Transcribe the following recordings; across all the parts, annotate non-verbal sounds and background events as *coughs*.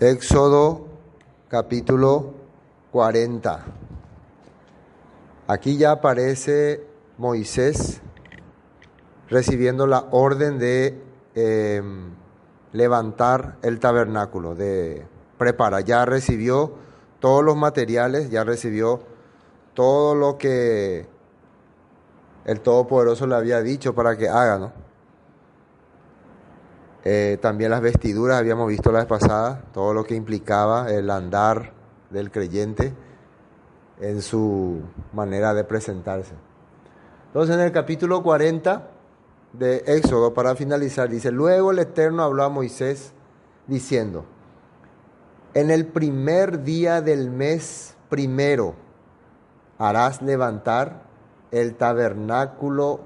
Éxodo capítulo 40. Aquí ya aparece Moisés recibiendo la orden de eh, levantar el tabernáculo, de preparar. Ya recibió todos los materiales, ya recibió todo lo que el Todopoderoso le había dicho para que haga, ¿no? Eh, también las vestiduras, habíamos visto la vez pasada, todo lo que implicaba el andar del creyente en su manera de presentarse. Entonces en el capítulo 40 de Éxodo, para finalizar, dice, luego el Eterno habló a Moisés diciendo, en el primer día del mes primero harás levantar el tabernáculo,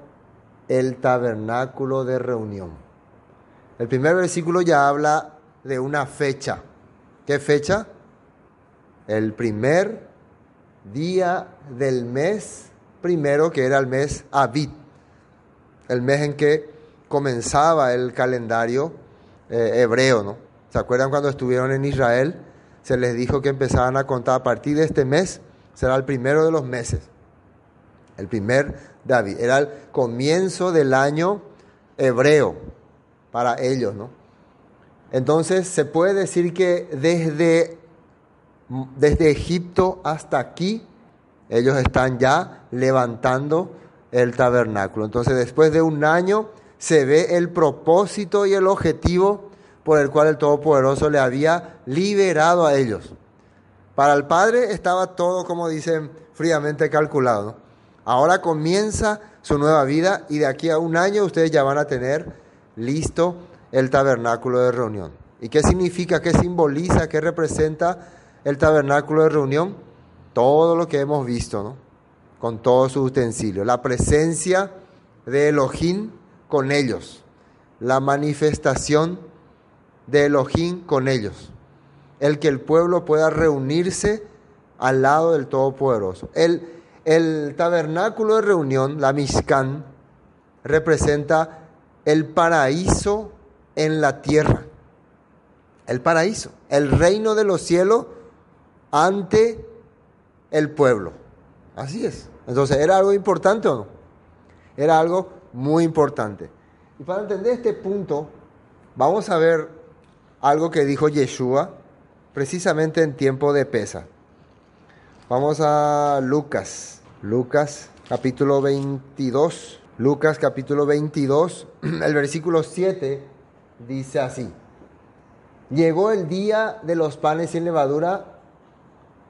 el tabernáculo de reunión. El primer versículo ya habla de una fecha. ¿Qué fecha? El primer día del mes primero, que era el mes Abid, el mes en que comenzaba el calendario eh, hebreo, ¿no? ¿Se acuerdan cuando estuvieron en Israel? Se les dijo que empezaban a contar a partir de este mes, será el primero de los meses. El primer David. Era el comienzo del año hebreo para ellos, ¿no? Entonces se puede decir que desde, desde Egipto hasta aquí, ellos están ya levantando el tabernáculo. Entonces después de un año se ve el propósito y el objetivo por el cual el Todopoderoso le había liberado a ellos. Para el Padre estaba todo, como dicen, fríamente calculado. Ahora comienza su nueva vida y de aquí a un año ustedes ya van a tener listo el tabernáculo de reunión. ¿Y qué significa, qué simboliza, qué representa el tabernáculo de reunión? Todo lo que hemos visto, ¿no? Con todo su utensilio. La presencia de Elohim con ellos. La manifestación de Elohim con ellos. El que el pueblo pueda reunirse al lado del Todopoderoso. El, el tabernáculo de reunión, la Mishkan, representa el paraíso en la tierra. El paraíso, el reino de los cielos ante el pueblo. Así es. Entonces, ¿era algo importante o no? Era algo muy importante. Y para entender este punto, vamos a ver algo que dijo Yeshua precisamente en tiempo de pesa. Vamos a Lucas, Lucas capítulo 22, Lucas capítulo 22, *clears throat* el versículo 7 dice así, llegó el día de los panes sin levadura,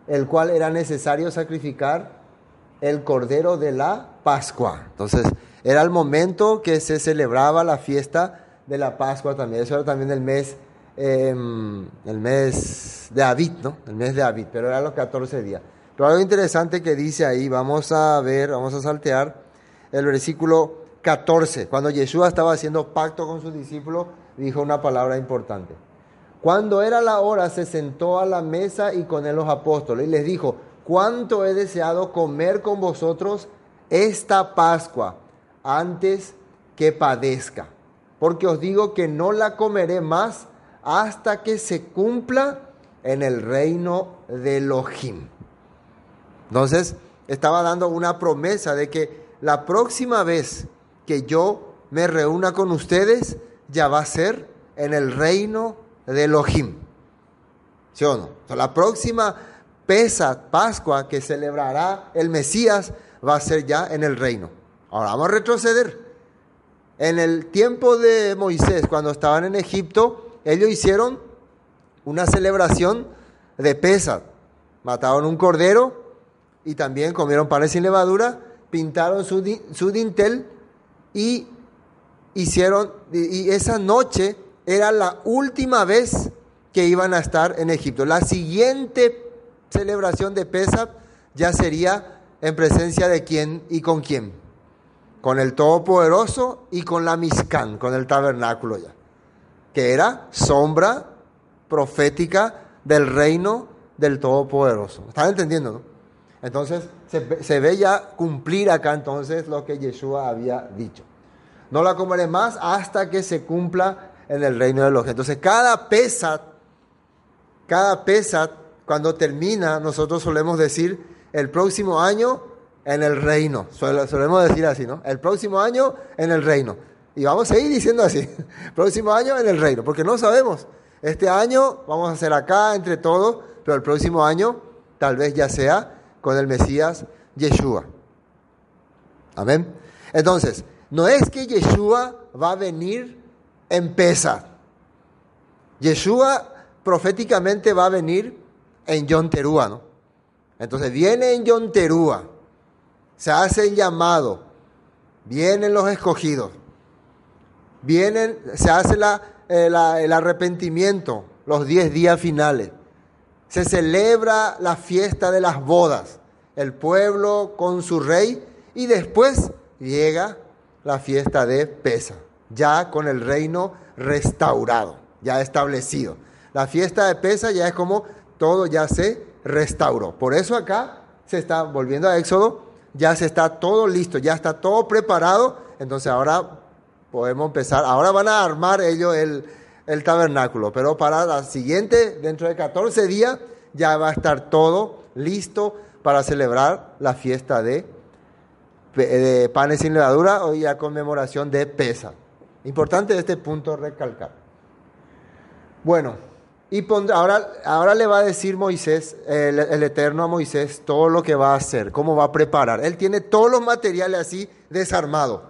el cual era necesario sacrificar el cordero de la Pascua. Entonces, era el momento que se celebraba la fiesta de la Pascua también, eso era también el mes Em, el mes de Abid, ¿no? El mes de Abid, pero era los 14 días. Pero algo interesante que dice ahí, vamos a ver, vamos a saltear el versículo 14. Cuando Yeshua estaba haciendo pacto con sus discípulos, dijo una palabra importante. Cuando era la hora, se sentó a la mesa y con él los apóstoles y les dijo, cuánto he deseado comer con vosotros esta Pascua antes que padezca. Porque os digo que no la comeré más hasta que se cumpla en el reino de Elohim. Entonces, estaba dando una promesa de que la próxima vez que yo me reúna con ustedes, ya va a ser en el reino de Elohim. ¿Sí o no? la próxima pesa, Pascua, que celebrará el Mesías, va a ser ya en el reino. Ahora vamos a retroceder. En el tiempo de Moisés, cuando estaban en Egipto, ellos hicieron una celebración de pesa. Mataron un cordero y también comieron panes sin levadura, pintaron su, dintel y hicieron, y esa noche era la última vez que iban a estar en Egipto. La siguiente celebración de Pesach ya sería en presencia de quién y con quién. Con el Todopoderoso y con la Mizcán, con el tabernáculo ya que era sombra profética del reino del Todopoderoso. ¿Están entendiendo? No? Entonces se, ve ya cumplir acá entonces lo que Yeshua había dicho. No la comeré más hasta que se cumpla en el reino de los. Entonces cada pesa cada pesa, cuando termina, nosotros solemos decir el próximo año en el reino. Solemos decir así, ¿no? El próximo año en el reino. Y vamos a seguir diciendo así. *laughs* próximo año en el reino, porque no sabemos. Este año vamos a hacer acá entre todos, pero el próximo año tal vez ya sea con el Mesías Yeshua. Amén. Entonces, no es que Yeshua va a venir en pesa. Yeshua proféticamente va a venir en Yonterúa, ¿no? Entonces viene en Yonterúa, se hace el llamado, vienen los escogidos, vienen, se hace eh, el arrepentimiento, los diez días finales, se celebra la fiesta de las bodas, el pueblo con su rey y después llega la fiesta de Pesa, ya con el reino restaurado, ya establecido. La fiesta de Pesa ya es como todo ya se restauró. Por eso acá se está volviendo a Éxodo, ya se está todo listo, ya está todo preparado. Entonces ahora podemos empezar. Ahora van a armar ellos el, el tabernáculo, pero para la siguiente, dentro de 14 días, ya va a estar todo listo para celebrar la fiesta de panes sin levadura hoy a conmemoración de Pesa. Importante este punto recalcar. Bueno, y ahora, ahora le va a decir Moisés, el, Eterno a Moisés, todo lo que va a hacer, cómo va a preparar. Él tiene todos los materiales así desarmados.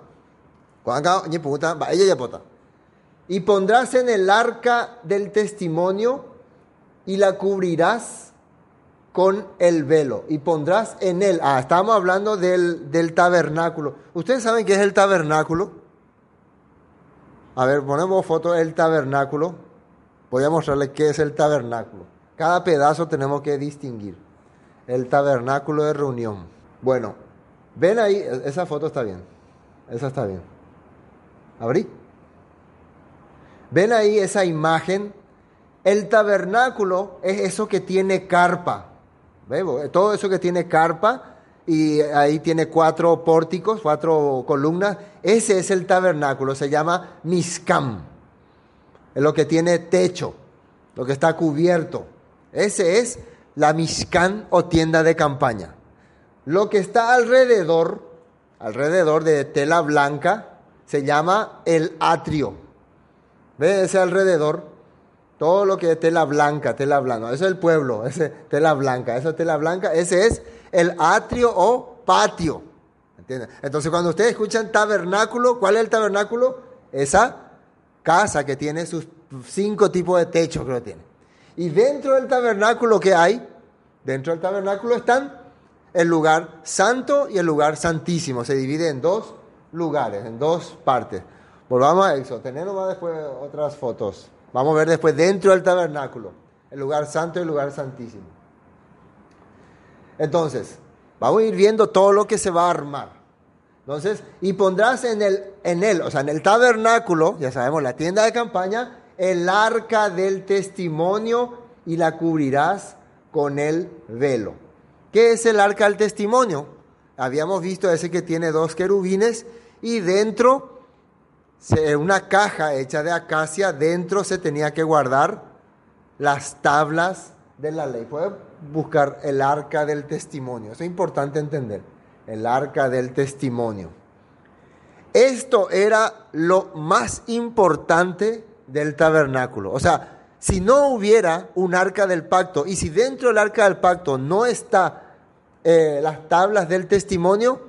Y pondrás en el arca del testimonio y la cubrirás con el velo y pondrás en él, ah, estamos hablando del, del tabernáculo. ¿Ustedes saben qué es el tabernáculo? A ver, ponemos foto del tabernáculo. Voy a mostrarles qué es el tabernáculo. Cada pedazo tenemos que distinguir. El tabernáculo de reunión. Bueno, ven ahí, esa foto está bien. Esa está bien. ¿Abrí? Ven ahí esa imagen. El tabernáculo es eso que tiene carpa. Todo eso que tiene carpa y ahí tiene cuatro pórticos, cuatro columnas, ese es el tabernáculo, se llama Miskam. Es lo que tiene techo, lo que está cubierto. Ese es la Mishkan o tienda de campaña. Lo que está alrededor, alrededor de tela blanca, se llama el atrio. ¿Ve ese alrededor? Todo lo que es tela blanca, tela blanca. Eso es el pueblo, ese tela blanca. Eso es tela blanca. Ese es el atrio o patio. Entonces, cuando ustedes escuchan tabernáculo, ¿cuál es el tabernáculo? Esa casa que tiene sus cinco tipos de techos, que tiene. Y dentro del tabernáculo que hay, dentro del tabernáculo están el lugar santo y el lugar santísimo. Se divide en dos lugares, en dos partes. Volvamos a eso. Tenemos después otras fotos. Vamos a ver después dentro del tabernáculo, el lugar santo y el lugar santísimo. Entonces, vamos a ir viendo todo lo que se va a armar. Entonces, y pondrás en el, en él, o sea, en el tabernáculo, ya sabemos, la tienda de campaña, el arca del testimonio y la cubrirás con el velo. ¿Qué es el arca del testimonio? Habíamos visto ese que tiene dos querubines y dentro una caja hecha de acacia, dentro se tenía que guardar las tablas de la ley. Puede buscar el arca del testimonio. Eso es importante entender. El arca del testimonio. Esto era lo más importante del tabernáculo. O sea, si no hubiera un arca del pacto y si dentro del arca del pacto no está eh, las tablas del testimonio,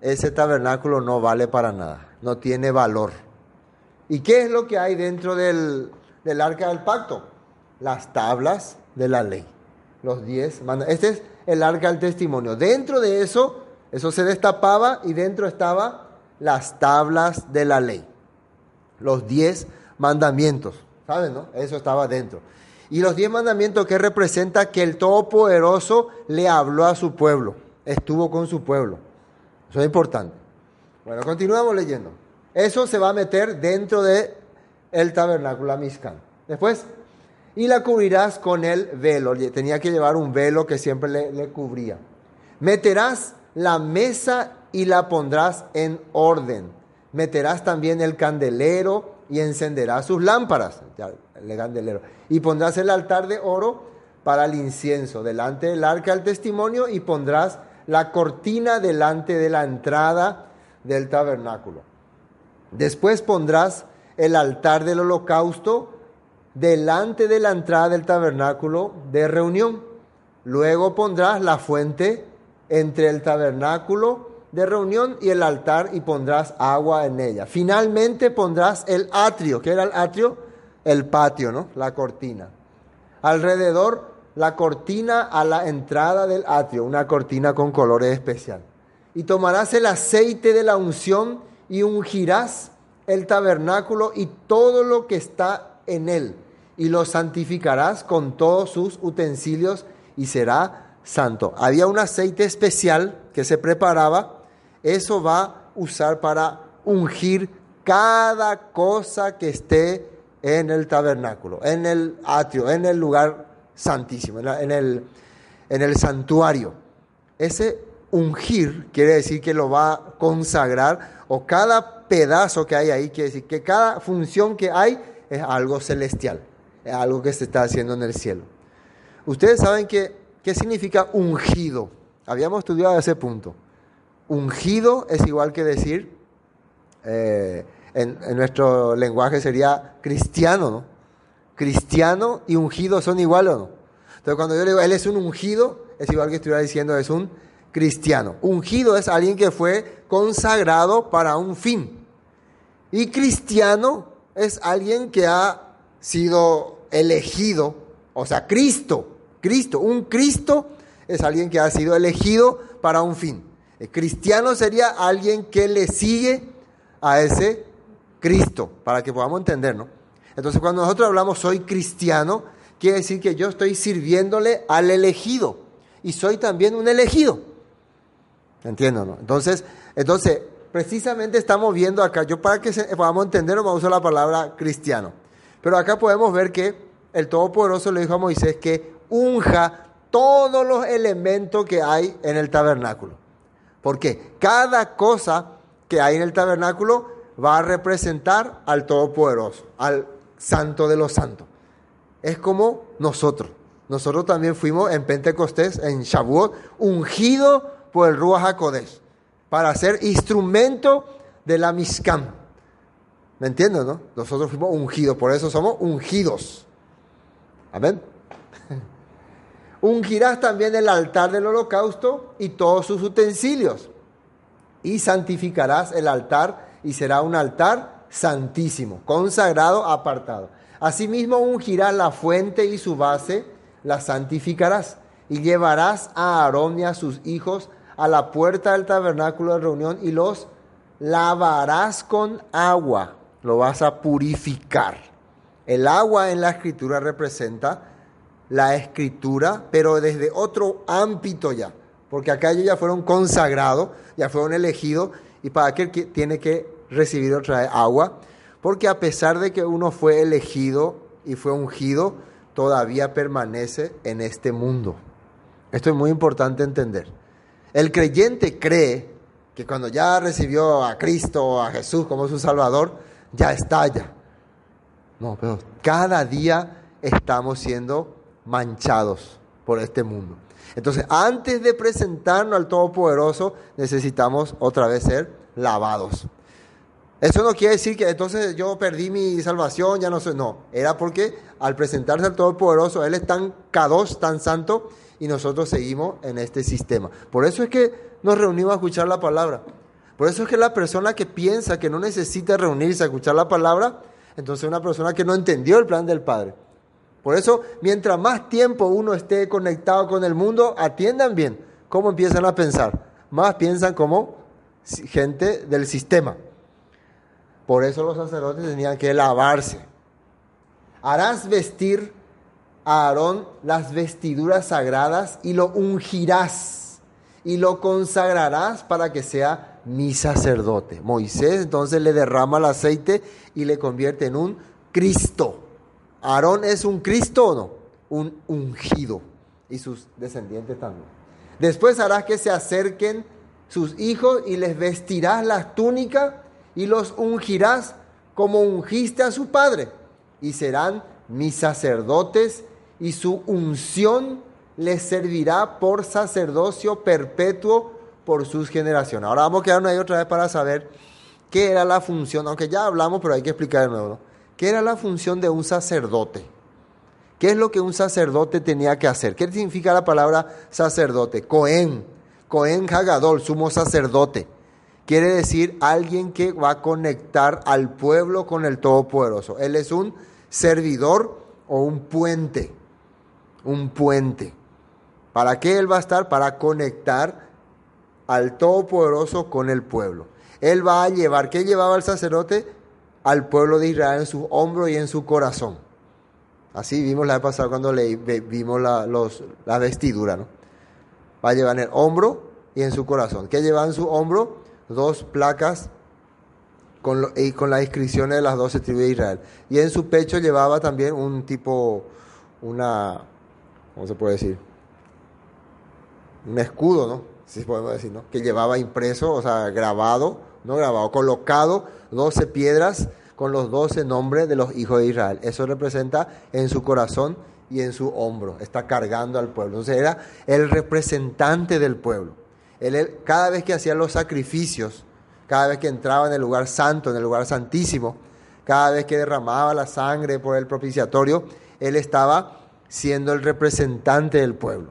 ese tabernáculo no vale para nada, no tiene valor. ¿Y qué es lo que hay dentro del, arca del pacto? Las tablas de la ley. Los diez Este es el arca del testimonio. Dentro de eso, eso se destapaba y dentro estaba las tablas de la ley. Los diez mandamientos. ¿Saben, no? Eso estaba dentro. Y los diez mandamientos que representa que el Todopoderoso le habló a su pueblo. Estuvo con su pueblo. Eso es importante. Bueno, continuamos leyendo. Eso se va a meter dentro de el tabernáculo, la Mishkan. Después, y la cubrirás con el velo. Tenía que llevar un velo que siempre le, le cubría. Meterás la mesa y la pondrás en orden. Meterás también el candelero y encenderás sus lámparas. Ya, el candelero. Y pondrás el altar de oro para el incienso delante del arca del testimonio y pondrás la cortina delante de la entrada del tabernáculo. Después pondrás el altar del holocausto delante de la entrada del tabernáculo de reunión. Luego pondrás la fuente entre el tabernáculo de reunión y el altar y pondrás agua en ella. Finalmente pondrás el atrio. ¿Qué era el atrio? El patio, ¿no? La cortina. Alrededor la cortina a la entrada del atrio, una cortina con colores especial. Y tomarás el aceite de la unción y ungirás el tabernáculo y todo lo que está en él, y lo santificarás con todos sus utensilios y será santo. Había un aceite especial que se preparaba, eso va a usar para ungir cada cosa que esté en el tabernáculo, en el atrio, en el lugar santísimo, en, el, en el santuario. Ese ungir quiere decir que lo va a consagrar o cada pedazo que hay ahí quiere decir que cada función que hay es algo celestial, es algo que se está haciendo en el cielo. Ustedes saben que, qué significa ungido. Habíamos estudiado ese punto. Ungido es igual que decir, eh, en, nuestro lenguaje sería cristiano, ¿no? cristiano y ungido son iguales o no. Entonces cuando yo le digo, él es un ungido, es igual que estuviera diciendo, es un cristiano. Ungido es alguien que fue consagrado para un fin. Y cristiano es alguien que ha sido elegido, o sea, Cristo, Cristo, un Cristo es alguien que ha sido elegido para un fin. El cristiano sería alguien que le sigue a ese Cristo, para que podamos entender, ¿no? Entonces cuando nosotros hablamos soy cristiano, quiere decir que yo estoy sirviéndole al elegido y soy también un elegido. Entiendo, ¿no? Entonces, entonces precisamente estamos viendo acá, yo para que podamos entender, vamos a usar la palabra cristiano. Pero acá podemos ver que el Todopoderoso le dijo a Moisés que unja todos los elementos que hay en el tabernáculo. Porque cada cosa que hay en el tabernáculo va a representar al Todopoderoso, al santo de los santos. Es como nosotros. Nosotros también fuimos en Pentecostés, en Shavuot, ungido por el Ruach para ser instrumento de la Mishkan. ¿Me entiendes, no? Nosotros fuimos ungidos, por eso somos ungidos. Amén. *laughs* Ungirás también el altar del holocausto y todos sus utensilios. Y santificarás el altar y será un altar santísimo, consagrado, apartado. Asimismo ungirás la fuente y su base, la santificarás, y llevarás a Aarón y a sus hijos a la puerta del tabernáculo de reunión y los lavarás con agua, lo vas a purificar. El agua en la escritura representa la escritura, pero desde otro ámbito ya, porque acá ellos ya fueron consagrados, ya fueron elegidos, y para qué tiene que recibir otra vez agua, porque a pesar de que uno fue elegido y fue ungido, todavía permanece en este mundo. Esto es muy importante entender. El creyente cree que cuando ya recibió a Cristo o a Jesús como su Salvador, ya está ya. No, pero cada día estamos siendo manchados por este mundo. Entonces, antes de presentarnos al Todopoderoso, necesitamos otra vez ser lavados. Eso no quiere decir que entonces yo perdí mi salvación, ya no sé. No, era porque al presentarse al Todopoderoso, Él es tan cados, tan santo, y nosotros seguimos en este sistema. Por eso es que nos reunimos a escuchar la palabra. Por eso es que la persona que piensa que no necesita reunirse a escuchar la palabra, entonces es una persona que no entendió el plan del Padre. Por eso, mientras más tiempo uno esté conectado con el mundo, atiendan bien cómo empiezan a pensar. Más piensan como gente del sistema. Por eso los sacerdotes tenían que lavarse. Harás vestir a Aarón las vestiduras sagradas y lo ungirás y lo consagrarás para que sea mi sacerdote. Moisés entonces le derrama el aceite y le convierte en un Cristo. Aarón es un Cristo o no? Un ungido. Y sus descendientes también. Después harás que se acerquen sus hijos y les vestirás las túnicas y los ungirás como ungiste a su padre, y serán mis sacerdotes, y su unción les servirá por sacerdocio perpetuo por sus generaciones. Ahora vamos a quedarnos ahí otra vez para saber qué era la función, aunque ya hablamos, pero hay que explicar de nuevo. ¿Qué era la función de un sacerdote? ¿Qué es lo que un sacerdote tenía que hacer? ¿Qué significa la palabra sacerdote? Cohen, Cohen Hagadol, sumo sacerdote. Quiere decir alguien que va a conectar al pueblo con el Todopoderoso. Él es un servidor o un puente. Un puente. ¿Para qué él va a estar? Para conectar al Todopoderoso con el pueblo. Él va a llevar, ¿qué llevaba el sacerdote? Al pueblo de Israel en su hombro y en su corazón. Así vimos la vez pasada cuando le, vimos la, los, la vestidura, ¿no? Va a llevar en el hombro y en su corazón. ¿Qué lleva en su hombro? Dos placas con, y con las inscripciones de las doce tribus de Israel. Y en su pecho llevaba también un tipo, una, ¿cómo se puede decir? Un escudo, ¿no? Si podemos decir, ¿no? Que llevaba impreso, o sea, grabado, no grabado, colocado, doce piedras con los doce nombres de los hijos de Israel. Eso representa en su corazón y en su hombro. Está cargando al pueblo. Entonces era el representante del pueblo. Él, cada vez que hacía los sacrificios, cada vez que entraba en el lugar santo, en el lugar santísimo, cada vez que derramaba la sangre por el propiciatorio, él estaba siendo el representante del pueblo,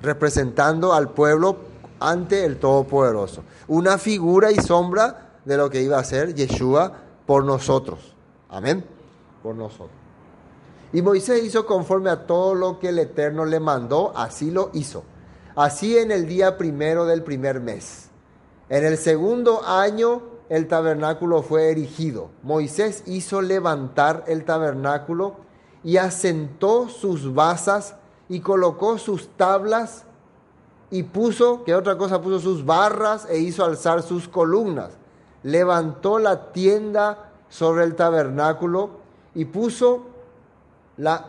representando al pueblo ante el Todopoderoso. Una figura y sombra de lo que iba a ser Yeshua por nosotros. Amén. Por nosotros. Y Moisés hizo conforme a todo lo que el Eterno le mandó, así lo hizo. Así en el día primero del primer mes. En el segundo año el tabernáculo fue erigido. Moisés hizo levantar el tabernáculo y asentó sus basas y colocó sus tablas y puso, ¿qué otra cosa? Puso sus barras e hizo alzar sus columnas levantó la tienda sobre el tabernáculo y puso la,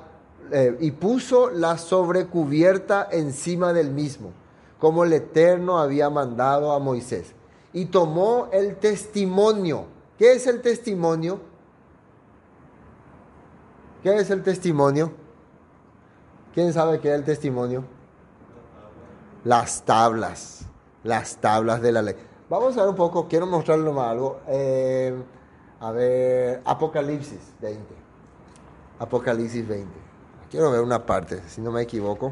eh, y puso la sobrecubierta encima del mismo, como el Eterno había mandado a Moisés. Y tomó el testimonio. ¿Qué es el testimonio? ¿Qué es el testimonio? ¿Quién sabe qué es el testimonio? Las tablas, las tablas de la ley. Vamos a ver un poco, quiero mostrarle más algo. Eh, a ver, Apocalipsis 20. Apocalipsis 20. Quiero ver una parte, si no me equivoco.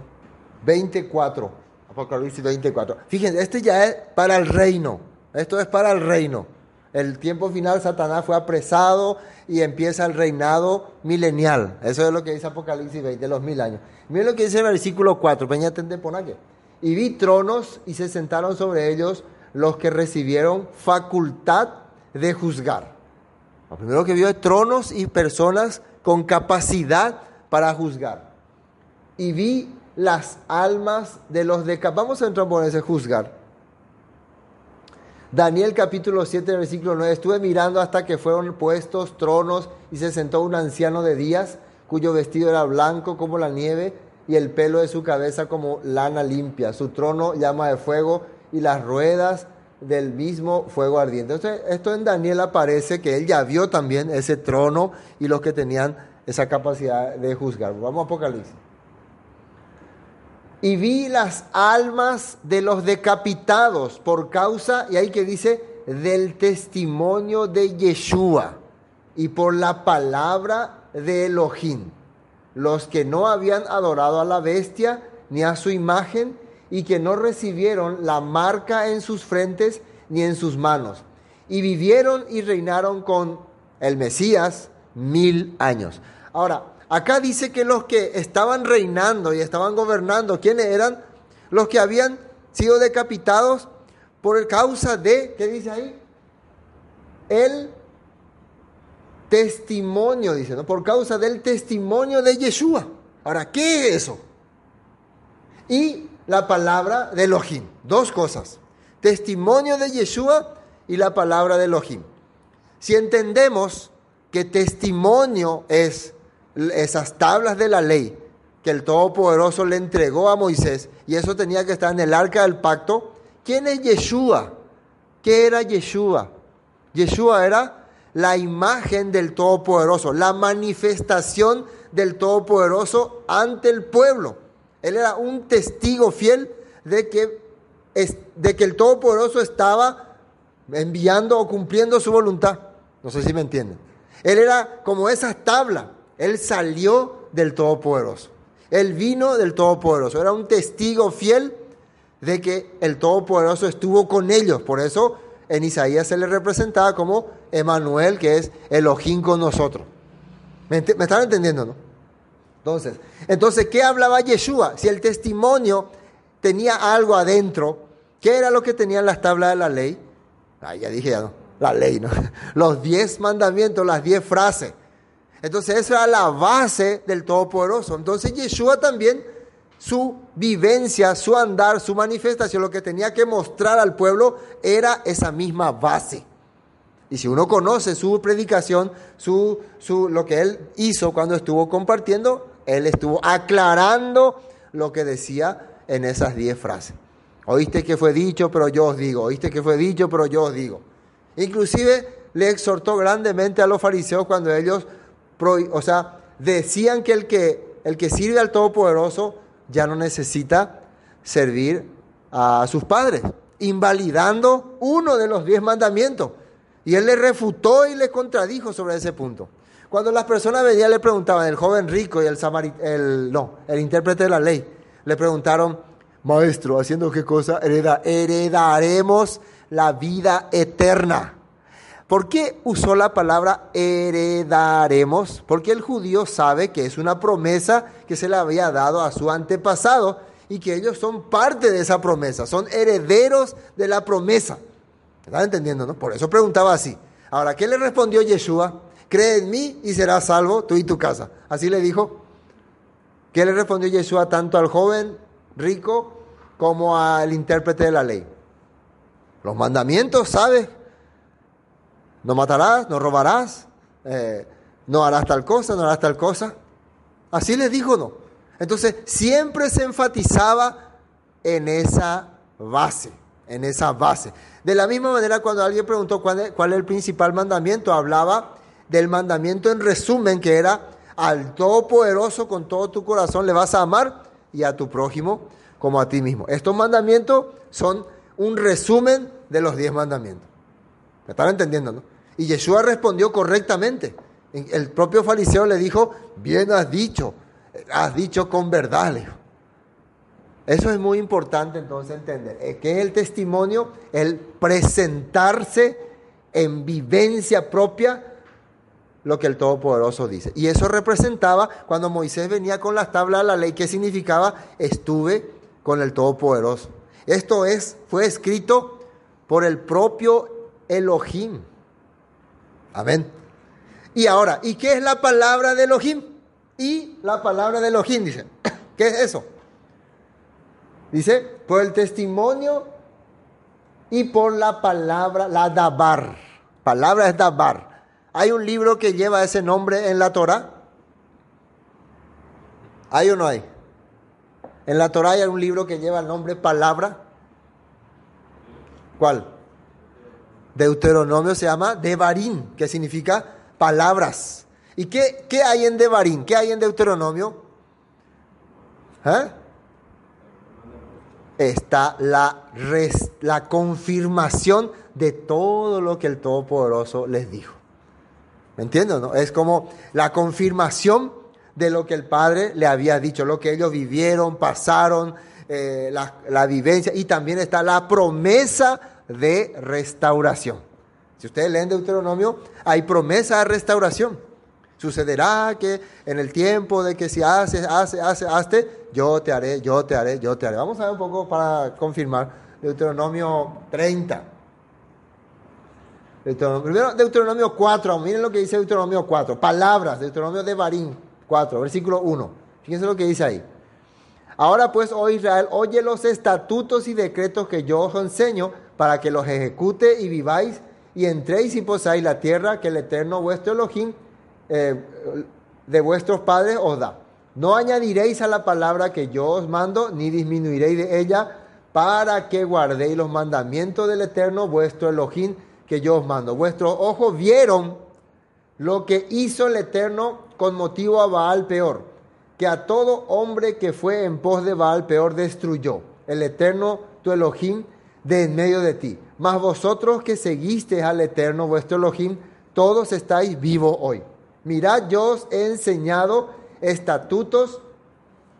24. Apocalipsis 24. Fíjense, este ya es para el reino. Esto es para el reino. El tiempo final, Satanás fue apresado y empieza el reinado milenial. Eso es lo que dice Apocalipsis 20, los mil años. Miren lo que dice el versículo 4. Peña, Y vi tronos y se sentaron sobre ellos los que recibieron facultad de juzgar. Lo primero que vio es tronos y personas con capacidad para juzgar. Y vi las almas de los de... Vamos a entrar por ese juzgar. Daniel capítulo 7, versículo 9. Estuve mirando hasta que fueron puestos tronos y se sentó un anciano de días cuyo vestido era blanco como la nieve y el pelo de su cabeza como lana limpia. Su trono llama de fuego y las ruedas del mismo fuego ardiente. Entonces, esto en Daniel aparece que él ya vio también ese trono y los que tenían esa capacidad de juzgar. Vamos a Apocalipsis. Y vi las almas de los decapitados por causa, y ahí que dice, del testimonio de Yeshua y por la palabra de Elohim, los que no habían adorado a la bestia ni a su imagen, y que no recibieron la marca en sus frentes ni en sus manos. Y vivieron y reinaron con el Mesías mil años. Ahora, acá dice que los que estaban reinando y estaban gobernando, ¿quiénes eran? Los que habían sido decapitados por causa de, ¿qué dice ahí? El testimonio, dice, ¿no? Por causa del testimonio de Yeshua. Ahora, ¿qué es eso? Y la palabra de Elohim. Dos cosas. Testimonio de Yeshua y la palabra de Elohim. Si entendemos que testimonio es esas tablas de la ley que el Todopoderoso le entregó a Moisés y eso tenía que estar en el arca del pacto, ¿quién es Yeshua? ¿Qué era Yeshua? Yeshua era la imagen del Todopoderoso, la manifestación del Todopoderoso ante el pueblo. Él era un testigo fiel de que, de que el Todopoderoso estaba enviando o cumpliendo su voluntad. No sé si me entienden. Él era como esa tabla. Él salió del Todopoderoso. Él vino del Todopoderoso. Era un testigo fiel de que el Todopoderoso estuvo con ellos. Por eso en Isaías se le representaba como Emanuel, que es Elohim con nosotros. ¿Me, están entendiendo, no? Entonces, entonces, ¿qué hablaba Yeshua? Si el testimonio tenía algo adentro, ¿qué era lo que tenían las tablas de la ley? Ah, ya dije, ya no, la ley. *laughs* Los diez mandamientos, las diez frases. Entonces, esa era la base del Todopoderoso. Entonces, Yeshua también su vivencia, su andar, su manifestación, lo que tenía que mostrar al pueblo era esa misma base. Y si uno conoce su predicación, su, su, lo que él hizo cuando estuvo compartiendo, él estuvo aclarando lo que decía en esas diez frases. Oíste que fue dicho, pero yo os digo. Oíste que fue dicho, pero yo os digo. Inclusive le exhortó grandemente a los fariseos cuando ellos, o sea, decían que el que, el que sirve al Todopoderoso ya no necesita servir a sus padres, invalidando uno de los diez mandamientos. Y él le refutó y le contradijo sobre ese punto. Cuando las personas venían le preguntaban, el joven rico y el, el no, el intérprete de la ley, le preguntaron, maestro, ¿haciendo qué cosa? Hereda, heredaremos la vida eterna. ¿Por qué usó la palabra heredaremos? Porque el judío sabe que es una promesa que se le había dado a su antepasado y que ellos son parte de esa promesa, son herederos de la promesa. ¿Están entendiendo? No? Por eso preguntaba así. Ahora, ¿qué le respondió Yeshua? Cree en mí y serás salvo tú y tu casa. Así le dijo. ¿Qué le respondió Yeshua tanto al joven rico como al intérprete de la ley? Los mandamientos, ¿sabes? No matarás, no robarás, eh, no harás tal cosa, no harás tal cosa. Así les dijo, ¿no? Entonces, siempre se enfatizaba en esa base, en esa base. De la misma manera, cuando alguien preguntó cuál es, cuál es el principal mandamiento, hablaba del mandamiento en resumen, que era al Todopoderoso con todo tu corazón le vas a amar y a tu prójimo como a ti mismo. Estos mandamientos son un resumen de los diez mandamientos. ¿Me están entendiendo, no? Y Yeshua respondió correctamente. El propio fariseo le dijo, bien has dicho, has dicho con verdad. Eso es muy importante entonces entender, eh, que es el testimonio, el presentarse en vivencia propia lo que el Todopoderoso dice. Y eso representaba cuando Moisés venía con las tablas de la ley, ¿qué significaba? Estuve con el Todopoderoso. Esto es, fue escrito por el propio Elohim. Amén. Y ahora, ¿y qué es la palabra de Elohim? Y la palabra de Elohim, dice. *coughs* ¿Qué es eso? Dice, por el testimonio y por la palabra, la Dabar. Palabra es Dabar. ¿Hay un libro que lleva ese nombre en la Torah? ¿Hay o no hay? En la Torah hay un libro que lleva el nombre palabra. ¿Cuál? Deuteronomio se llama Devarim, que significa palabras. ¿Y qué, qué hay en Devarim? ¿Qué hay en Deuteronomio? ¿Eh? Está la, la confirmación de todo lo que el Todopoderoso les dijo. ¿Me entienden? No? Es como la confirmación de lo que el Padre le había dicho, lo que ellos vivieron, pasaron, eh, la, la vivencia, y también está la promesa de restauración. Si ustedes leen Deuteronomio, hay promesa de restauración. Sucederá que en el tiempo de que si haces, hace, hace, hazte, yo te haré, yo te haré, yo te haré. Vamos a ver un poco para confirmar. Deuteronomio 30. primero Deuteronomio 4, miren lo que dice Deuteronomio 4. Palabras, Deuteronomio de Barín 4, versículo 1. Fíjense lo que dice ahí. Ahora pues, oh Israel, oye los estatutos y decretos que yo os enseño para que los ejecute y viváis y entréis y posáis la tierra que el Eterno vuestro Elohim eh, de vuestros padres os da. No añadiréis a la palabra que yo os mando, ni disminuiréis de ella, para que guardéis los mandamientos del Eterno vuestro Elohim, que yo os mando. Vuestros ojos vieron lo que hizo el Eterno con motivo a Baal peor, que a todo hombre que fue en pos de Baal peor destruyó. El Eterno, tu Elohim, de en medio de ti. Mas vosotros que seguisteis al Eterno, vuestro Elohim, todos estáis vivos hoy. Mirad, yo os he enseñado estatutos,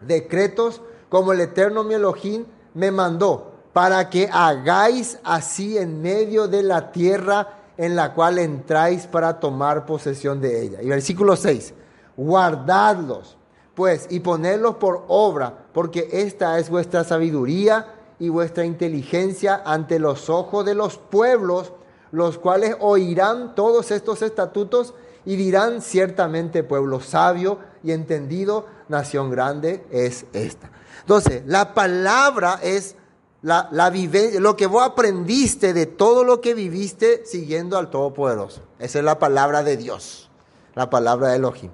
decretos, como el Eterno mi Elohim me mandó, para que hagáis así en medio de la tierra en la cual entráis para tomar posesión de ella. Y versículo 6, guardadlos, pues, y ponedlos por obra, porque esta es vuestra sabiduría y vuestra inteligencia ante los ojos de los pueblos, los cuales oirán todos estos estatutos y dirán ciertamente pueblo sabio y entendido, nación grande es esta. Entonces, la palabra es la, la lo que vos aprendiste de todo lo que viviste siguiendo al Todopoderoso. Esa es la palabra de Dios, la palabra de Elohim.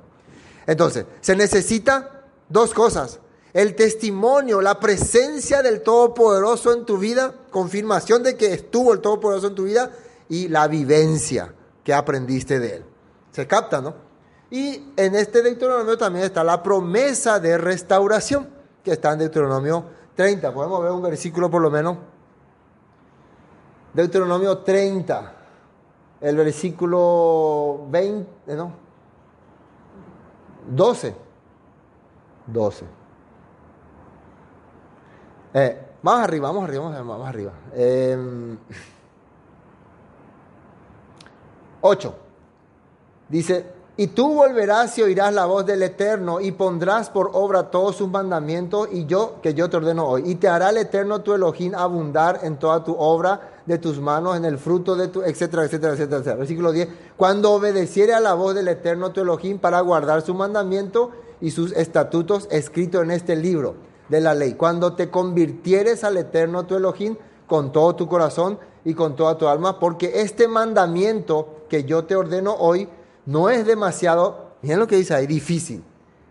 Entonces, se necesita dos cosas. El testimonio, la presencia del Todopoderoso en tu vida, confirmación de que estuvo el Todopoderoso en tu vida y la vivencia que aprendiste de él. Se capta, ¿no? Y en este Deuteronomio también está la promesa de restauración, que está en Deuteronomio 30. Podemos ver un versículo por lo menos. Deuteronomio 30, el versículo 20, eh, no, 12. 12. Eh, más arriba, vamos arriba, vamos arriba. Eh, 8. Dice, y tú volverás y oirás la voz del Eterno y pondrás por obra todos sus mandamientos y yo que yo te ordeno hoy. Y te hará el Eterno tu Elohim abundar en toda tu obra de tus manos, en el fruto de tu, etcétera, etcétera, etcétera, etcétera. Versículo 10. Cuando obedeciere a la voz del Eterno tu Elohim para guardar su mandamiento y sus estatutos escritos en este libro de la ley. Cuando te convirtieres al Eterno tu Elohim con todo tu corazón y con toda tu alma, porque este mandamiento que yo te ordeno hoy no es demasiado, miren lo que dice ahí, difícil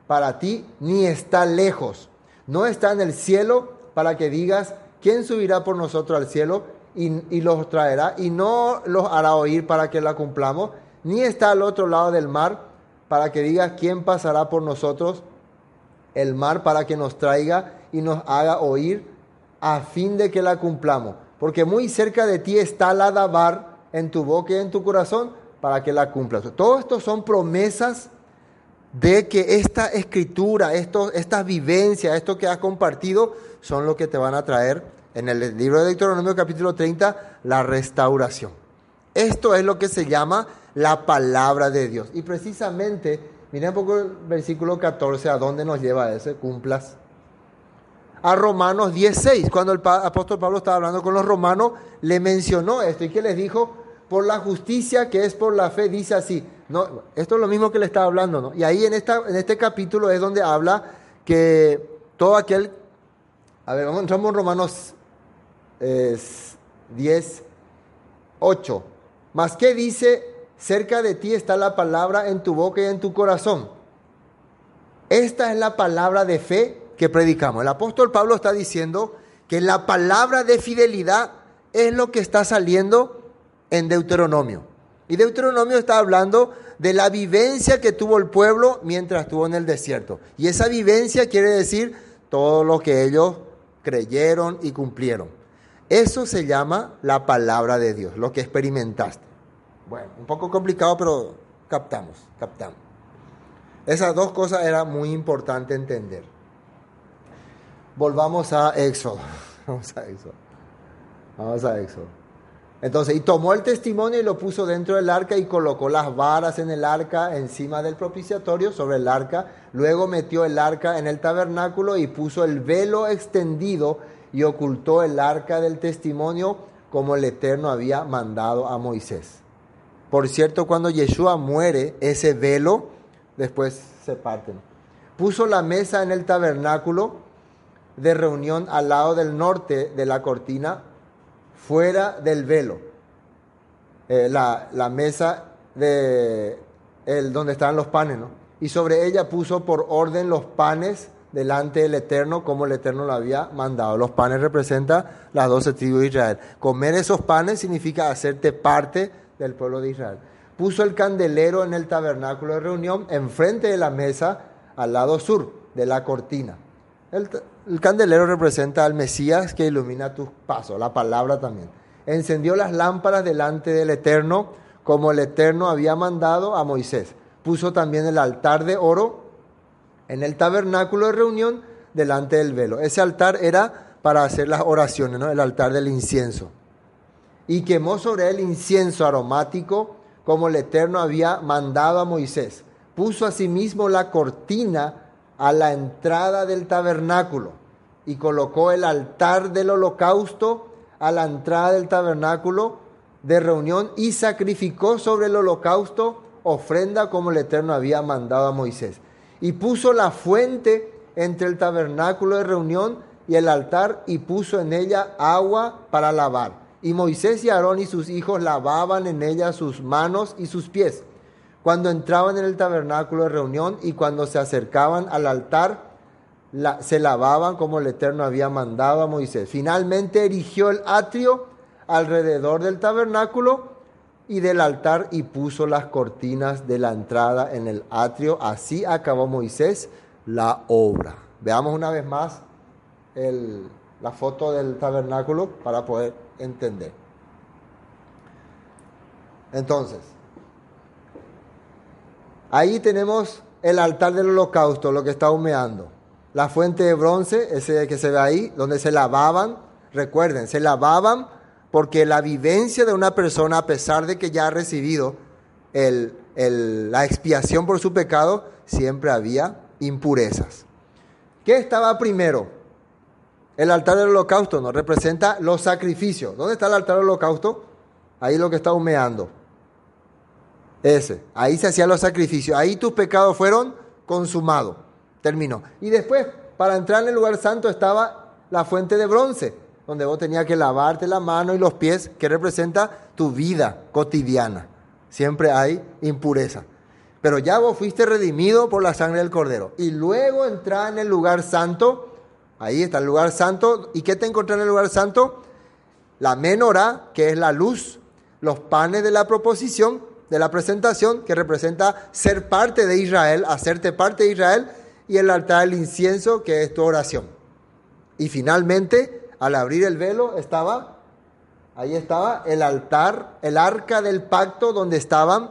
para ti, ni está lejos. No está en el cielo para que digas, ¿quién subirá por nosotros al cielo y, los traerá? Y no los hará oír para que la cumplamos, ni está al otro lado del mar para que digas, ¿quién pasará por nosotros el mar para que nos traiga y nos haga oír a fin de que la cumplamos? Porque muy cerca de ti está la dabar en tu boca y en tu corazón para que la cumplas. Todo esto son promesas de que esta escritura, esto, esta vivencia, esto que has compartido, son lo que te van a traer en el libro de Deuteronomio capítulo 30, la restauración. Esto es lo que se llama la palabra de Dios. Y precisamente, miren un poco el versículo 14, a dónde nos lleva ese, cumplas. A Romanos 16, cuando el apóstol Pablo estaba hablando con los romanos, le mencionó esto y que les dijo, por la justicia que es por la fe, dice así. No, esto es lo mismo que le estaba hablando, ¿no? Y ahí en, esta, en este capítulo es donde habla que todo aquel... A ver, vamos, entramos en Romanos 10, 8. Más que dice, cerca de ti está la palabra en tu boca y en tu corazón. Esta es la palabra de fe que predicamos. El apóstol Pablo está diciendo que la palabra de fidelidad es lo que está saliendo en Deuteronomio. Y Deuteronomio está hablando de la vivencia que tuvo el pueblo mientras estuvo en el desierto. Y esa vivencia quiere decir todo lo que ellos creyeron y cumplieron. Eso se llama la palabra de Dios, lo que experimentaste. Bueno, un poco complicado, pero captamos, captamos. Esas dos cosas era muy importante entender. Volvamos a Éxodo. *laughs* Vamos a Éxodo. Vamos a Éxodo. Entonces, y tomó el testimonio y lo puso dentro del arca y colocó las varas en el arca encima del propiciatorio sobre el arca. Luego metió el arca en el tabernáculo y puso el velo extendido y ocultó el arca del testimonio como el Eterno había mandado a Moisés. Por cierto, cuando Yeshua muere, ese velo después se parte. Puso la mesa en el tabernáculo de reunión al lado del norte de la cortina fuera del velo. Eh, la, mesa de el, donde estaban los panes, ¿no? Y sobre ella puso por orden los panes delante del Eterno como el Eterno lo había mandado. Los panes representan las doce tribus de Israel. Comer esos panes significa hacerte parte del pueblo de Israel. Puso el candelero en el tabernáculo de reunión enfrente de la mesa al lado sur de la cortina. El, el candelero representa al Mesías que ilumina tus pasos, la palabra también. Encendió las lámparas delante del Eterno como el Eterno había mandado a Moisés. Puso también el altar de oro en el tabernáculo de reunión delante del velo. Ese altar era para hacer las oraciones, ¿no? el altar del incienso. Y quemó sobre él incienso aromático como el Eterno había mandado a Moisés. Puso asimismo la cortina a la entrada del tabernáculo y colocó el altar del holocausto a la entrada del tabernáculo de reunión y sacrificó sobre el holocausto ofrenda como el Eterno había mandado a Moisés y puso la fuente entre el tabernáculo de reunión y el altar y puso en ella agua para lavar. Y Moisés y Aarón y sus hijos lavaban en ella sus manos y sus pies cuando entraban en el tabernáculo de reunión y cuando se acercaban al altar, se lavaban como el Eterno había mandado a Moisés. Finalmente erigió el atrio alrededor del tabernáculo y del altar y puso las cortinas de la entrada en el atrio. Así acabó Moisés la obra. Veamos una vez más la foto del tabernáculo para poder entender. Entonces, ahí tenemos el altar del holocausto, lo que está humeando. La fuente de bronce, ese que se ve ahí, donde se lavaban, recuerden, se lavaban porque la vivencia de una persona, a pesar de que ya ha recibido la expiación por su pecado, siempre había impurezas. ¿Qué estaba primero? El altar del holocausto nos representa los sacrificios. ¿Dónde está el altar del holocausto? Ahí lo que está humeando. Ese. Ahí se hacían los sacrificios. Ahí tus pecados fueron consumados. Terminó. Y después, para entrar en el lugar santo, estaba la fuente de bronce donde vos tenías que lavarte la mano y los pies, que representa tu vida cotidiana. Siempre hay impureza. Pero ya vos fuiste redimido por la sangre del cordero. Y luego entrar en el lugar santo. Ahí está el lugar santo. ¿Y qué te encontrás en el lugar santo? La menorá, que es la luz, los panes de la proposición, de la presentación, que representa ser parte de Israel, hacerte parte de Israel, y el altar del incienso, que es tu oración. Y finalmente, al abrir el velo estaba, ahí estaba el altar, el arca del pacto donde estaban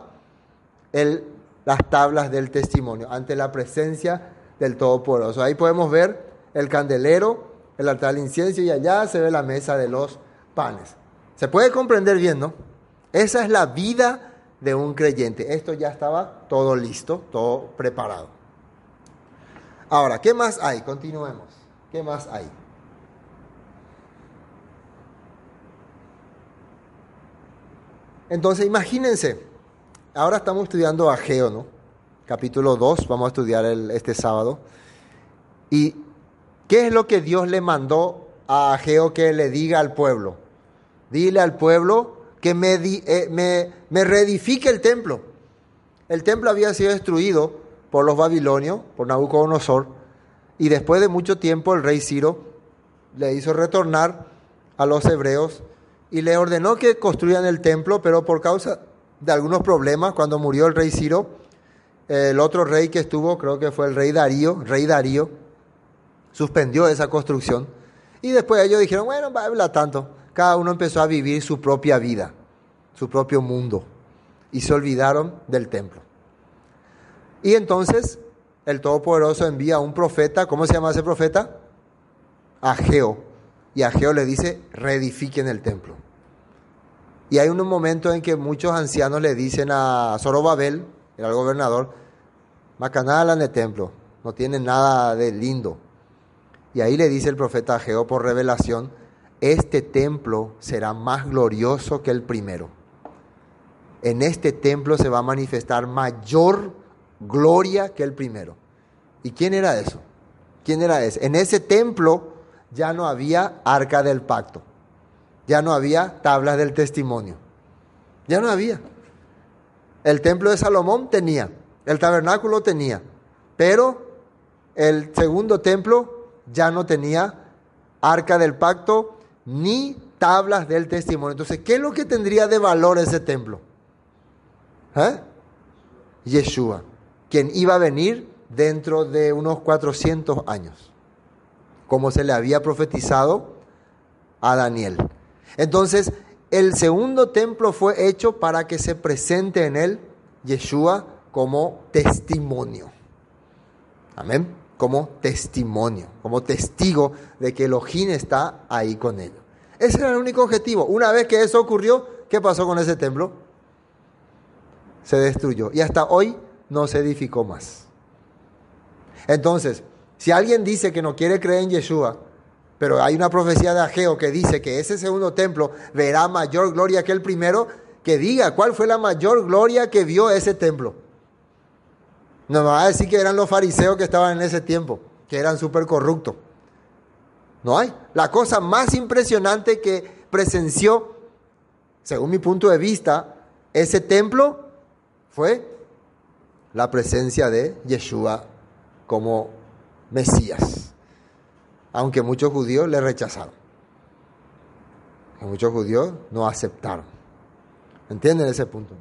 el, las tablas del testimonio, ante la presencia del Todopoderoso. Ahí podemos ver el candelero, el altar del incienso y allá se ve la mesa de los panes. Se puede comprender bien, ¿no? Esa es la vida de un creyente. Esto ya estaba todo listo, todo preparado. Ahora, ¿qué más hay? Continuemos. ¿Qué más hay? Entonces, imagínense, ahora estamos estudiando Ageo, ¿no? Capítulo 2, vamos a estudiar este sábado. ¿Y qué es lo que Dios le mandó a Ageo que le diga al pueblo? Dile al pueblo que me, eh, me, reedifique el templo. El templo había sido destruido por los babilonios, por Nabucodonosor, y después de mucho tiempo el rey Ciro le hizo retornar a los hebreos y le ordenó que construyan el templo, pero por causa de algunos problemas, cuando murió el rey Ciro, el otro rey que estuvo, creo que fue el rey Darío, rey Darío, suspendió esa construcción. Y después ellos dijeron, bueno, va hablar tanto. Cada uno empezó a vivir su propia vida, su propio mundo, y se olvidaron del templo. Y entonces el Todopoderoso envía a un profeta, ¿cómo se llama ese profeta? Ageo y Ageo le dice, reedifiquen el templo. Y hay un momento en que muchos ancianos le dicen a Zorobabel, era el gobernador, Macanala en el templo, no tiene nada de lindo. Y ahí le dice el profeta Ageo por revelación, este templo será más glorioso que el primero. En este templo se va a manifestar mayor gloria que el primero. ¿Y quién era eso? ¿Quién era ese? En ese templo ya no había arca del pacto, ya no había tablas del testimonio, ya no había. El templo de Salomón tenía, el tabernáculo tenía, pero el segundo templo ya no tenía arca del pacto ni tablas del testimonio. Entonces, ¿qué es lo que tendría de valor ese templo? ¿Eh? Yeshua, quien iba a venir dentro de unos 400 años, como se le había profetizado a Daniel. Entonces, el segundo templo fue hecho para que se presente en él Yeshua como testimonio. Amén. Como testimonio, como testigo de que Elohim está ahí con ellos. Ese era el único objetivo. Una vez que eso ocurrió, ¿qué pasó con ese templo? Se destruyó. Y hasta hoy no se edificó más. Entonces, si alguien dice que no quiere creer en Yeshua, pero hay una profecía de Ageo que dice que ese segundo templo verá mayor gloria que el primero, que diga cuál fue la mayor gloria que vio ese templo. No me va a decir que eran los fariseos que estaban en ese tiempo, que eran súper corruptos. No hay. La cosa más impresionante que presenció, según mi punto de vista, ese templo fue la presencia de Yeshua como Mesías. Aunque muchos judíos le rechazaron. Muchos judíos no aceptaron. ¿Entienden ese punto?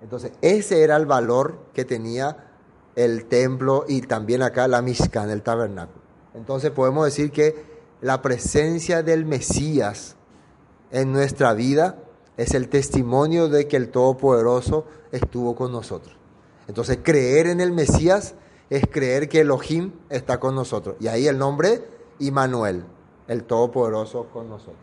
Entonces, ese era el valor que tenía el templo y también acá la Mishkan, el tabernáculo. Entonces podemos decir que la presencia del Mesías en nuestra vida es el testimonio de que el Todopoderoso estuvo con nosotros. Entonces creer en el Mesías es creer que Elohim está con nosotros. Y ahí el nombre Immanuel, el Todopoderoso con nosotros.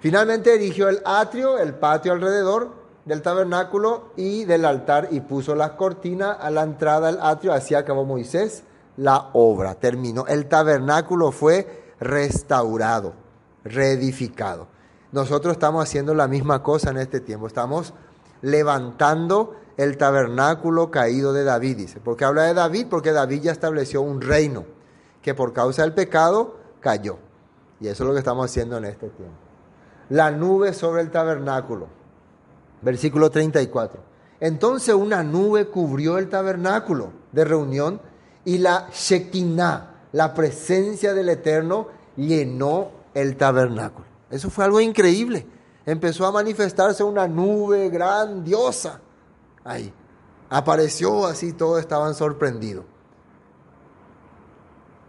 Finalmente erigió el atrio, el patio alrededor del tabernáculo y del altar y puso las cortinas a la entrada del atrio. Así acabó Moisés la obra. Terminó. El tabernáculo fue restaurado, reedificado. Nosotros estamos haciendo la misma cosa en este tiempo. Estamos levantando el tabernáculo caído de David, dice. ¿Por qué habla de David? Porque David ya estableció un reino que por causa del pecado cayó. Y eso es lo que estamos haciendo en este tiempo. La nube sobre el tabernáculo. Versículo 34. Entonces una nube cubrió el tabernáculo de reunión y la Shekinah, la presencia del Eterno llenó el tabernáculo. Eso fue algo increíble. Empezó a manifestarse una nube grandiosa. Ahí. Apareció así, todos estaban sorprendidos.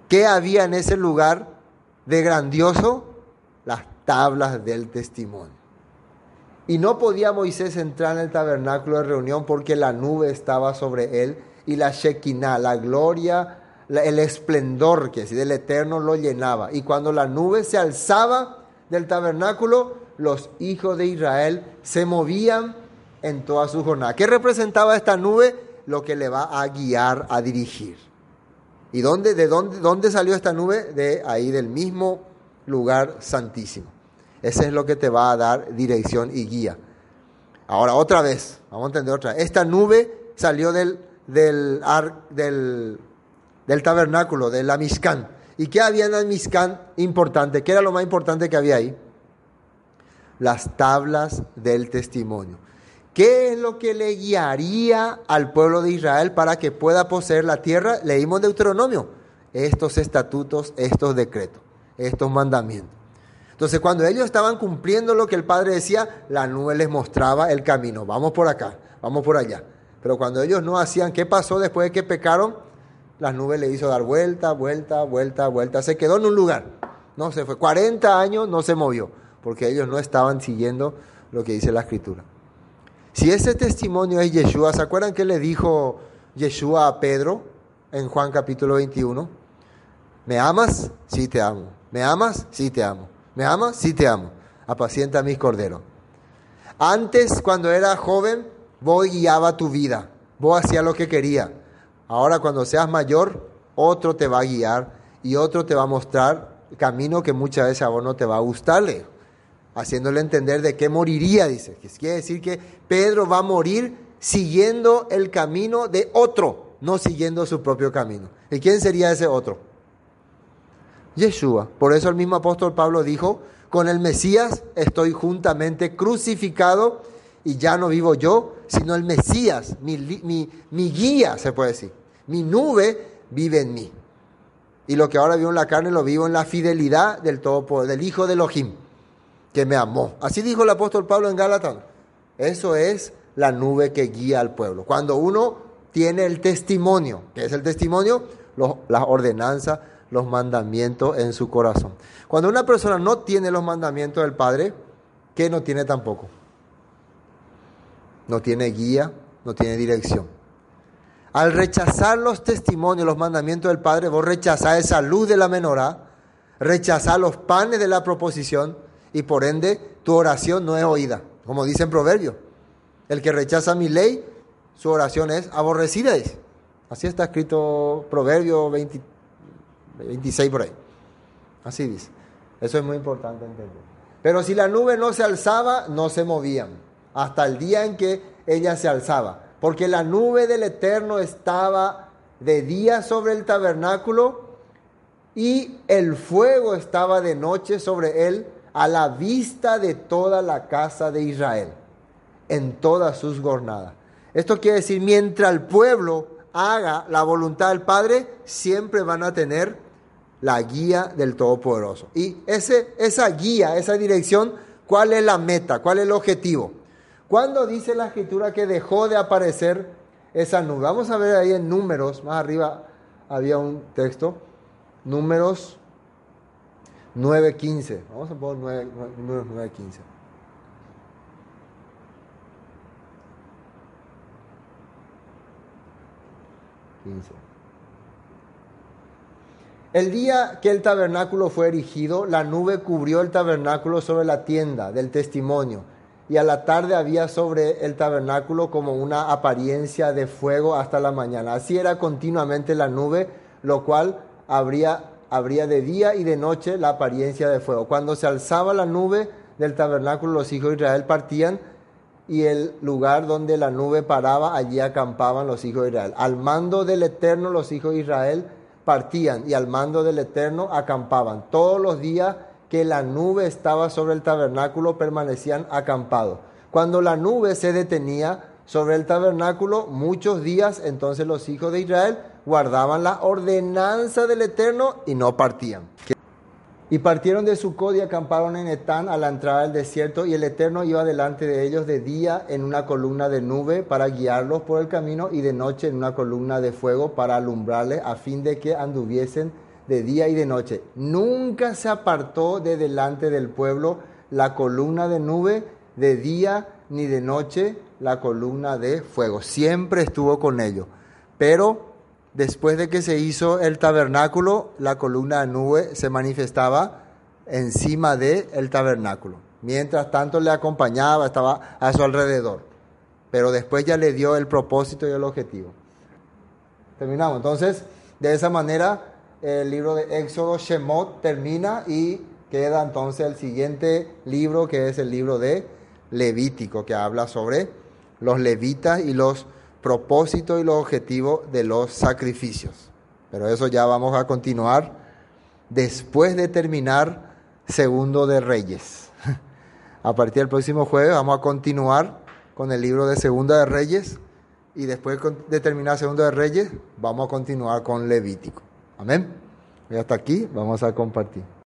¿Qué había en ese lugar de grandioso? Las tablas del testimonio. Y no podía Moisés entrar en el tabernáculo de reunión porque la nube estaba sobre él y la Shekinah, la gloria el esplendor que así del Eterno lo llenaba. Y cuando la nube se alzaba del tabernáculo, los hijos de Israel se movían en toda su jornada. ¿Qué representaba esta nube? Lo que le va a guiar, a dirigir. ¿Y dónde, de dónde salió esta nube? De ahí, del mismo lugar santísimo. Ese es lo que te va a dar dirección y guía. Ahora, otra vez, vamos a entender otra. Esta nube salió del, del, del del tabernáculo, de la Mishkan. ¿Y qué había en la Mishkan importante? ¿Qué era lo más importante que había ahí? Las tablas del testimonio. ¿Qué es lo que le guiaría al pueblo de Israel para que pueda poseer la tierra? Leímos Deuteronomio. Estos estatutos, estos decretos, estos mandamientos. Entonces, cuando ellos estaban cumpliendo lo que el Padre decía, la nube les mostraba el camino. Vamos por acá, vamos por allá. Pero cuando ellos no hacían, ¿qué pasó después de que pecaron? las nubes le hizo dar vuelta, vuelta, vuelta, vuelta. Se quedó en un lugar. No se fue. 40 años no se movió, porque ellos no estaban siguiendo lo que dice la escritura. Si ese testimonio es Yeshua, ¿se acuerdan que le dijo Yeshua a Pedro en Juan capítulo 21? ¿Me amas? Sí te amo. ¿Me amas? Sí te amo. ¿Me amas? Sí te amo. Apacienta mis corderos. Antes, cuando era joven, vos guiaba tu vida. Vos hacías lo que quería. Ahora cuando seas mayor, otro te va a guiar y otro te va a mostrar camino que muchas veces a vos no te va a gustarle, haciéndole entender de qué moriría, dice. Quiere decir que Pedro va a morir siguiendo el camino de otro, no siguiendo su propio camino. ¿Y quién sería ese otro? Yeshua. Por eso el mismo apóstol Pablo dijo, con el Mesías estoy juntamente crucificado y ya no vivo yo, sino el Mesías, mi, mi guía, se puede decir mi nube vive en mí. Y lo que ahora vivo en la carne lo vivo en la fidelidad del Todopoder, del Hijo de Elohim, que me amó. Así dijo el apóstol Pablo en Gálatas. Eso es la nube que guía al pueblo. Cuando uno tiene el testimonio, ¿qué es el testimonio? las ordenanzas, los mandamientos en su corazón. Cuando una persona no tiene los mandamientos del Padre, ¿qué no tiene tampoco? No tiene guía, no tiene dirección. Al rechazar los testimonios, los mandamientos del Padre, vos rechazás esa luz de la menorá, rechazás los panes de la proposición y por ende tu oración no es oída. Como dice en Proverbio, el que rechaza mi ley, su oración es aborrecida. Así está escrito Proverbio 26 por ahí. Así dice. Eso es muy importante entender. Pero si la nube no se alzaba, no se movían. Hasta el día en que ella se alzaba porque la nube del Eterno estaba de día sobre el tabernáculo y el fuego estaba de noche sobre él a la vista de toda la casa de Israel, en todas sus jornadas. Esto quiere decir, mientras el pueblo haga la voluntad del Padre, siempre van a tener la guía del Todopoderoso. Y ese, esa guía, esa dirección, ¿cuál es la meta? ¿Cuál es el objetivo? ¿Cuándo dice la escritura que dejó de aparecer esa nube? Vamos a ver ahí en números, más arriba había un texto, números 9.15. Vamos a poner números 9.15. 15. El día que el tabernáculo fue erigido, la nube cubrió el tabernáculo sobre la tienda del testimonio y a la tarde había sobre el tabernáculo como una apariencia de fuego hasta la mañana. Así era continuamente la nube, lo cual habría, habría de día y de noche la apariencia de fuego. Cuando se alzaba la nube del tabernáculo, los hijos de Israel partían y el lugar donde la nube paraba, allí acampaban los hijos de Israel. Al mando del Eterno, los hijos de Israel partían y al mando del Eterno acampaban. Todos los días que la nube estaba sobre el tabernáculo permanecían acampados. Cuando la nube se detenía sobre el tabernáculo muchos días, entonces los hijos de Israel guardaban la ordenanza del Eterno y no partían. Y partieron de Sucod y acamparon en Etán a la entrada del desierto, y el Eterno iba delante de ellos de día en una columna de nube para guiarlos por el camino, y de noche en una columna de fuego para alumbrarles, a fin de que anduviesen de día y de noche. Nunca se apartó de delante del pueblo la columna de nube de día ni de noche la columna de fuego. Siempre estuvo con ellos. Pero después de que se hizo el tabernáculo, la columna de nube se manifestaba encima del el tabernáculo. Mientras tanto le acompañaba, estaba a su alrededor. Pero después ya le dio el propósito y el objetivo. Terminamos. Entonces, de esa manera el libro de Éxodo, Shemot, termina y queda entonces el siguiente libro que es el libro de Levítico, que habla sobre los levitas y los propósitos y los objetivos de los sacrificios. Pero eso ya vamos a continuar después de terminar Segundo de Reyes. *laughs* A partir del próximo jueves vamos a continuar con el libro de Segunda de Reyes y después de terminar Segundo de Reyes vamos a continuar con Levítico. Amén. Y hasta aquí vamos a compartir.